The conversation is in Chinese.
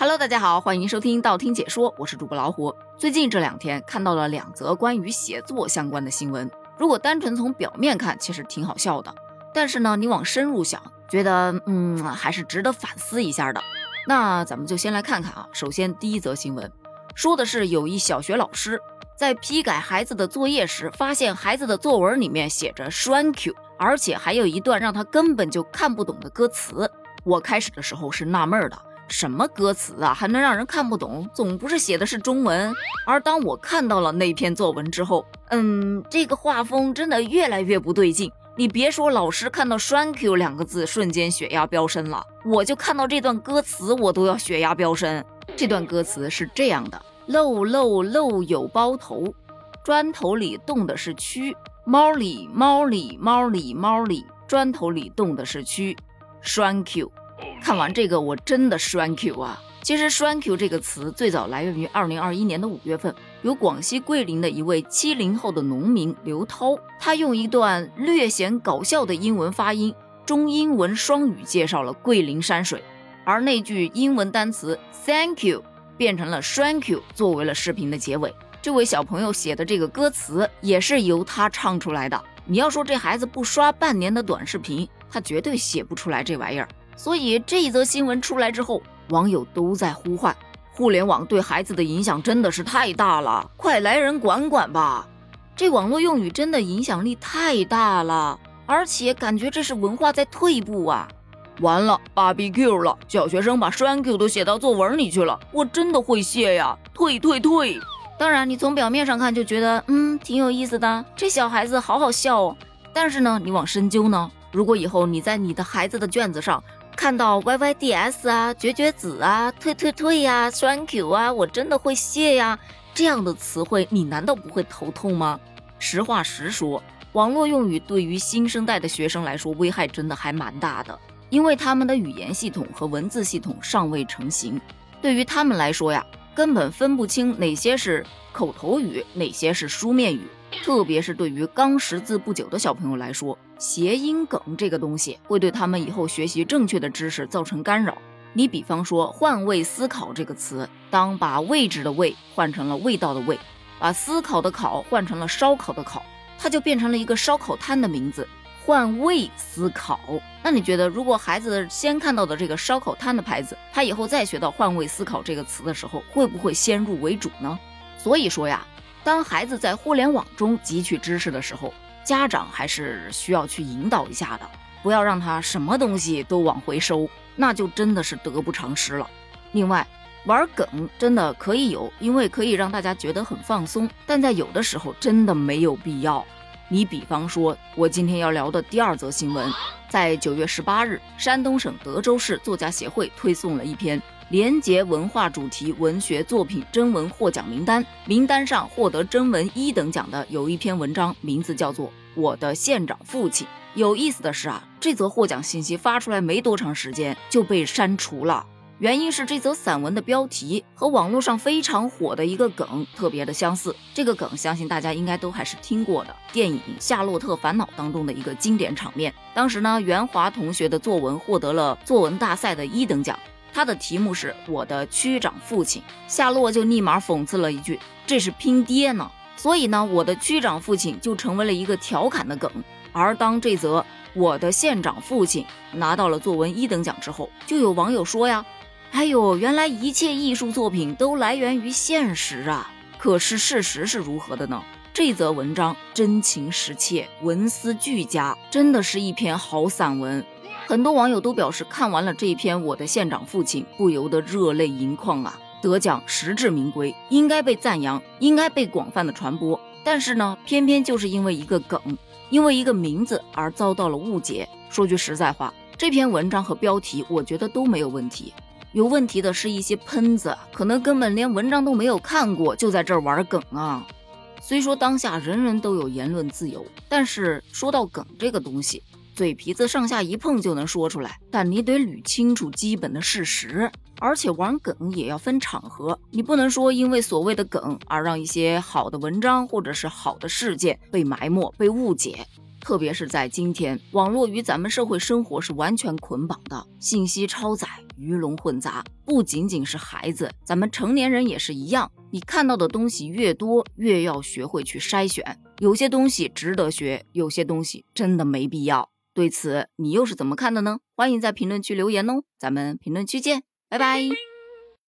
Hello，大家好，欢迎收听道听解说，我是主播老虎。最近这两天看到了两则关于写作相关的新闻，如果单纯从表面看，其实挺好笑的。但是呢，你往深入想，觉得嗯，还是值得反思一下的。那咱们就先来看看啊。首先，第一则新闻说的是有一小学老师在批改孩子的作业时，发现孩子的作文里面写着 “thank you”，而且还有一段让他根本就看不懂的歌词。我开始的时候是纳闷的，什么歌词啊，还能让人看不懂？总不是写的是中文？而当我看到了那篇作文之后，嗯，这个画风真的越来越不对劲。你别说，老师看到 “thank you” 两个字，瞬间血压飙升了。我就看到这段歌词，我都要血压飙升。这段歌词是这样的：漏漏漏有包头，砖头里冻的是蛆。猫里猫里猫里猫里，砖头里冻的是蛆。Thank you，看完这个我真的 Thank you 啊！其实 Thank you 这个词最早来源于二零二一年的五月份，由广西桂林的一位七零后的农民刘涛，他用一段略显搞笑的英文发音，中英文双语介绍了桂林山水，而那句英文单词 Thank you 变成了 Thank you 作为了视频的结尾。这位小朋友写的这个歌词也是由他唱出来的。你要说这孩子不刷半年的短视频，他绝对写不出来这玩意儿。所以这一则新闻出来之后，网友都在呼唤：互联网对孩子的影响真的是太大了，快来人管管吧！这网络用语真的影响力太大了，而且感觉这是文化在退步啊！完了，BBQ 了，小学生把栓 Q 都写到作文里去了，我真的会谢呀！退退退！当然，你从表面上看就觉得，嗯，挺有意思的，这小孩子好好笑哦。但是呢，你往深究呢，如果以后你在你的孩子的卷子上看到 Y Y D S 啊、绝绝子啊、退退退呀、Thank you 啊，我真的会谢呀这样的词汇，你难道不会头痛吗？实话实说，网络用语对于新生代的学生来说，危害真的还蛮大的，因为他们的语言系统和文字系统尚未成型，对于他们来说呀。根本分不清哪些是口头语，哪些是书面语。特别是对于刚识字不久的小朋友来说，谐音梗这个东西会对他们以后学习正确的知识造成干扰。你比方说“换位思考”这个词，当把位置的“位”换成了味道的“味”，把思考的“考”换成了烧烤的“烤”，它就变成了一个烧烤摊的名字。换位思考，那你觉得，如果孩子先看到的这个烧烤摊的牌子，他以后再学到换位思考这个词的时候，会不会先入为主呢？所以说呀，当孩子在互联网中汲取知识的时候，家长还是需要去引导一下的，不要让他什么东西都往回收，那就真的是得不偿失了。另外，玩梗真的可以有，因为可以让大家觉得很放松，但在有的时候真的没有必要。你比方说，我今天要聊的第二则新闻，在九月十八日，山东省德州市作家协会推送了一篇廉洁文化主题文学作品征文获奖名单。名单上获得征文一等奖的有一篇文章，名字叫做《我的县长父亲》。有意思的是啊，这则获奖信息发出来没多长时间就被删除了。原因是这则散文的标题和网络上非常火的一个梗特别的相似。这个梗相信大家应该都还是听过的，电影《夏洛特烦恼》当中的一个经典场面。当时呢，袁华同学的作文获得了作文大赛的一等奖，他的题目是我的区长父亲。夏洛就立马讽刺了一句：“这是拼爹呢。”所以呢，我的区长父亲就成为了一个调侃的梗。而当这则我的县长父亲拿到了作文一等奖之后，就有网友说呀。哎呦，原来一切艺术作品都来源于现实啊！可是事实是如何的呢？这则文章真情实切，文思俱佳，真的是一篇好散文。很多网友都表示，看完了这篇《我的县长父亲》，不由得热泪盈眶啊！得奖实至名归，应该被赞扬，应该被广泛的传播。但是呢，偏偏就是因为一个梗，因为一个名字而遭到了误解。说句实在话，这篇文章和标题，我觉得都没有问题。有问题的是一些喷子，可能根本连文章都没有看过，就在这儿玩梗啊。虽说当下人人都有言论自由，但是说到梗这个东西，嘴皮子上下一碰就能说出来，但你得捋清楚基本的事实。而且玩梗也要分场合，你不能说因为所谓的梗而让一些好的文章或者是好的事件被埋没、被误解。特别是在今天，网络与咱们社会生活是完全捆绑的，信息超载，鱼龙混杂。不仅仅是孩子，咱们成年人也是一样。你看到的东西越多，越要学会去筛选。有些东西值得学，有些东西真的没必要。对此，你又是怎么看的呢？欢迎在评论区留言哦，咱们评论区见，拜拜。